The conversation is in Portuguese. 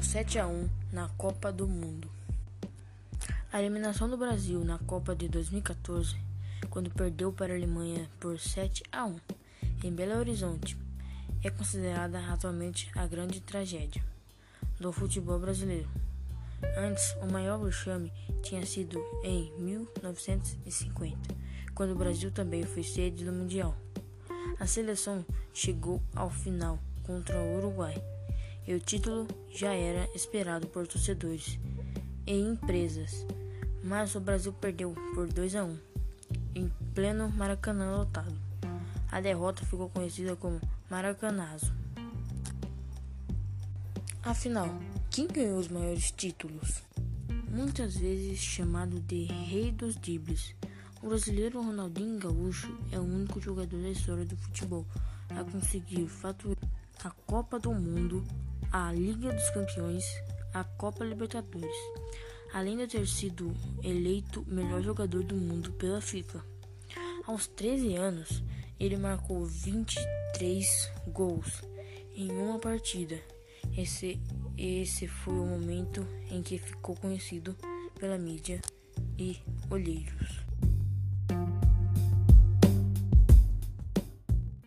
por 7 a 1 na Copa do Mundo. A eliminação do Brasil na Copa de 2014, quando perdeu para a Alemanha por 7 a 1 em Belo Horizonte, é considerada atualmente a grande tragédia do futebol brasileiro. Antes, o maior vexame tinha sido em 1950, quando o Brasil também foi sede do Mundial. A seleção chegou ao final contra o Uruguai e o título já era esperado por torcedores e empresas, mas o Brasil perdeu por 2 a 1 em pleno Maracanã lotado. A derrota ficou conhecida como Maracanazo. Afinal, quem ganhou os maiores títulos? Muitas vezes chamado de Rei dos Dribles, o brasileiro Ronaldinho Gaúcho é o único jogador da história do futebol a conseguir faturar a Copa do Mundo, a Liga dos Campeões, a Copa Libertadores, além de ter sido eleito melhor jogador do mundo pela FIFA. Aos 13 anos, ele marcou 23 gols em uma partida. Esse, esse foi o momento em que ficou conhecido pela mídia e olheiros.